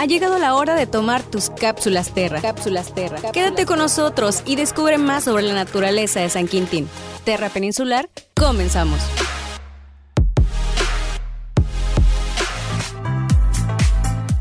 Ha llegado la hora de tomar tus cápsulas Terra. Cápsulas Terra. Quédate con nosotros y descubre más sobre la naturaleza de San Quintín. Terra Peninsular, comenzamos.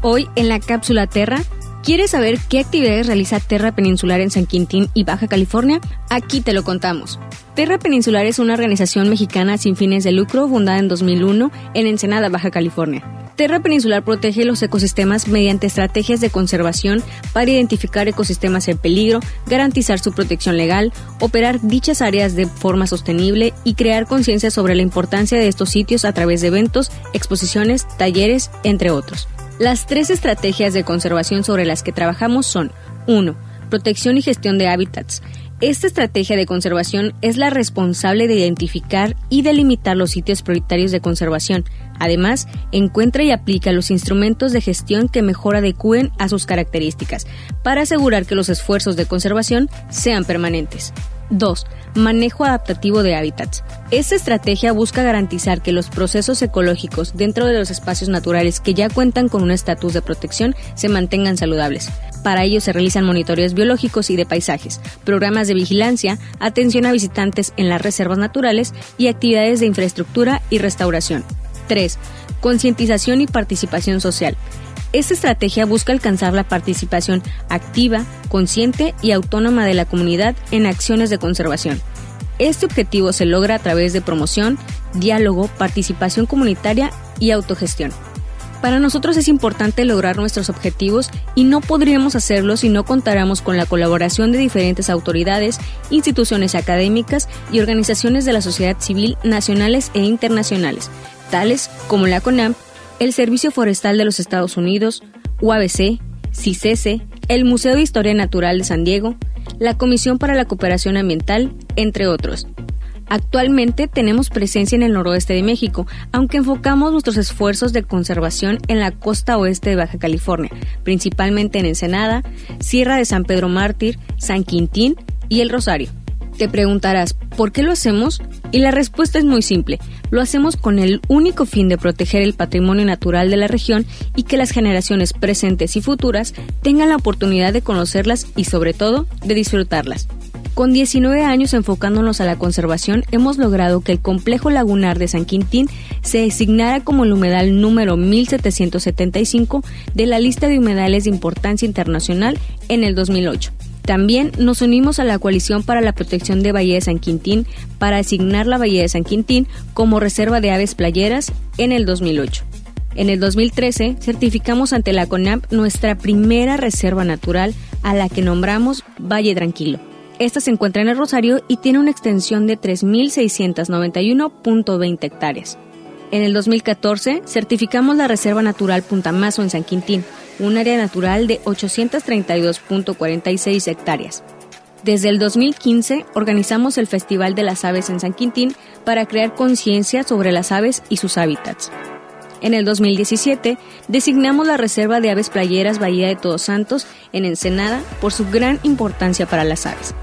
Hoy en la cápsula Terra ¿Quieres saber qué actividades realiza Terra Peninsular en San Quintín y Baja California? Aquí te lo contamos. Terra Peninsular es una organización mexicana sin fines de lucro fundada en 2001 en Ensenada, Baja California. Terra Peninsular protege los ecosistemas mediante estrategias de conservación para identificar ecosistemas en peligro, garantizar su protección legal, operar dichas áreas de forma sostenible y crear conciencia sobre la importancia de estos sitios a través de eventos, exposiciones, talleres, entre otros. Las tres estrategias de conservación sobre las que trabajamos son 1. Protección y gestión de hábitats. Esta estrategia de conservación es la responsable de identificar y delimitar los sitios prioritarios de conservación, Además, encuentra y aplica los instrumentos de gestión que mejor adecúen a sus características, para asegurar que los esfuerzos de conservación sean permanentes. 2. Manejo adaptativo de hábitats. Esta estrategia busca garantizar que los procesos ecológicos dentro de los espacios naturales que ya cuentan con un estatus de protección se mantengan saludables. Para ello se realizan monitoreos biológicos y de paisajes, programas de vigilancia, atención a visitantes en las reservas naturales y actividades de infraestructura y restauración. 3. Concientización y participación social. Esta estrategia busca alcanzar la participación activa, consciente y autónoma de la comunidad en acciones de conservación. Este objetivo se logra a través de promoción, diálogo, participación comunitaria y autogestión. Para nosotros es importante lograr nuestros objetivos y no podríamos hacerlo si no contáramos con la colaboración de diferentes autoridades, instituciones académicas y organizaciones de la sociedad civil nacionales e internacionales, tales como la CONAMP, el Servicio Forestal de los Estados Unidos, UABC, CICESE, el Museo de Historia Natural de San Diego, la Comisión para la Cooperación Ambiental, entre otros. Actualmente tenemos presencia en el noroeste de México, aunque enfocamos nuestros esfuerzos de conservación en la costa oeste de Baja California, principalmente en Ensenada, Sierra de San Pedro Mártir, San Quintín y El Rosario. Te preguntarás, ¿por qué lo hacemos? Y la respuesta es muy simple. Lo hacemos con el único fin de proteger el patrimonio natural de la región y que las generaciones presentes y futuras tengan la oportunidad de conocerlas y sobre todo de disfrutarlas. Con 19 años enfocándonos a la conservación, hemos logrado que el complejo lagunar de San Quintín se designara como el humedal número 1775 de la lista de humedales de importancia internacional en el 2008. También nos unimos a la coalición para la protección de Bahía de San Quintín para asignar la Bahía de San Quintín como reserva de aves playeras en el 2008. En el 2013 certificamos ante la CONAMP nuestra primera reserva natural a la que nombramos Valle Tranquilo. Esta se encuentra en el Rosario y tiene una extensión de 3.691.20 hectáreas. En el 2014 certificamos la Reserva Natural Puntamazo en San Quintín, un área natural de 832.46 hectáreas. Desde el 2015 organizamos el Festival de las Aves en San Quintín para crear conciencia sobre las aves y sus hábitats. En el 2017 designamos la Reserva de Aves Playeras Bahía de Todos Santos en Ensenada por su gran importancia para las aves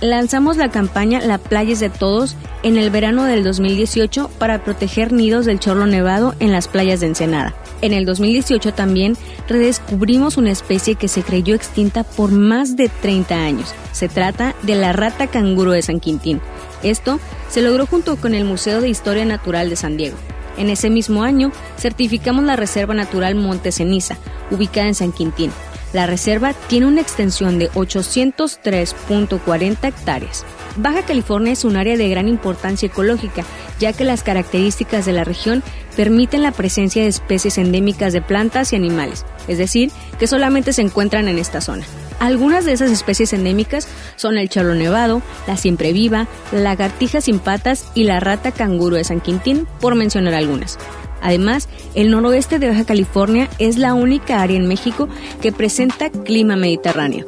lanzamos la campaña La Playas de Todos en el verano del 2018 para proteger nidos del chorlo nevado en las playas de Ensenada. En el 2018 también redescubrimos una especie que se creyó extinta por más de 30 años. Se trata de la rata canguro de San Quintín. Esto se logró junto con el Museo de Historia Natural de San Diego. En ese mismo año certificamos la Reserva Natural Monte Ceniza, ubicada en San Quintín, la reserva tiene una extensión de 803.40 hectáreas. Baja California es un área de gran importancia ecológica, ya que las características de la región permiten la presencia de especies endémicas de plantas y animales, es decir, que solamente se encuentran en esta zona. Algunas de esas especies endémicas son el charlo nevado, la siempre viva, la lagartija sin patas y la rata canguro de San Quintín, por mencionar algunas. Además, el noroeste de Baja California es la única área en México que presenta clima mediterráneo.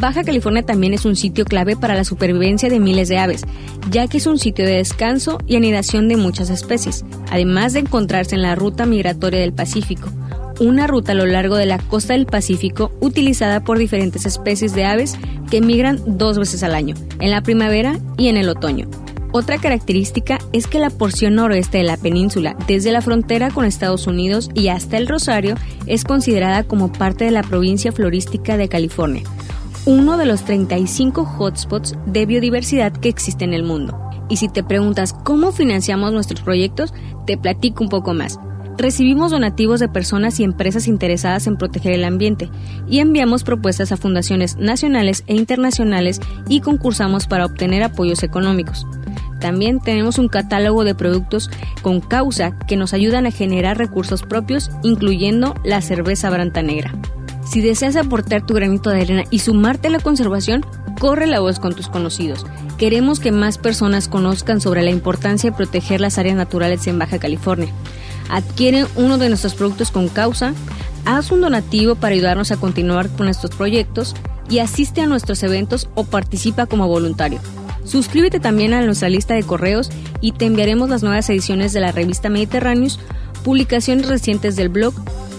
Baja California también es un sitio clave para la supervivencia de miles de aves, ya que es un sitio de descanso y anidación de muchas especies, además de encontrarse en la ruta migratoria del Pacífico, una ruta a lo largo de la costa del Pacífico utilizada por diferentes especies de aves que migran dos veces al año, en la primavera y en el otoño. Otra característica es que la porción noroeste de la península, desde la frontera con Estados Unidos y hasta el Rosario, es considerada como parte de la provincia florística de California, uno de los 35 hotspots de biodiversidad que existe en el mundo. Y si te preguntas cómo financiamos nuestros proyectos, te platico un poco más. Recibimos donativos de personas y empresas interesadas en proteger el ambiente y enviamos propuestas a fundaciones nacionales e internacionales y concursamos para obtener apoyos económicos. También tenemos un catálogo de productos con causa que nos ayudan a generar recursos propios, incluyendo la cerveza Branta Negra. Si deseas aportar tu granito de arena y sumarte a la conservación, corre la voz con tus conocidos. Queremos que más personas conozcan sobre la importancia de proteger las áreas naturales en Baja California. Adquiere uno de nuestros productos con causa, haz un donativo para ayudarnos a continuar con estos proyectos y asiste a nuestros eventos o participa como voluntario. Suscríbete también a nuestra lista de correos y te enviaremos las nuevas ediciones de la revista Mediterráneos, publicaciones recientes del blog,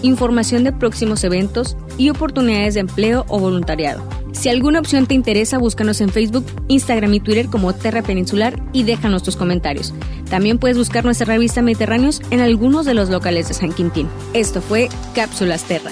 información de próximos eventos y oportunidades de empleo o voluntariado. Si alguna opción te interesa, búscanos en Facebook, Instagram y Twitter como Terra Peninsular y déjanos tus comentarios. También puedes buscar nuestra revista Mediterráneos en algunos de los locales de San Quintín. Esto fue Cápsulas Terra.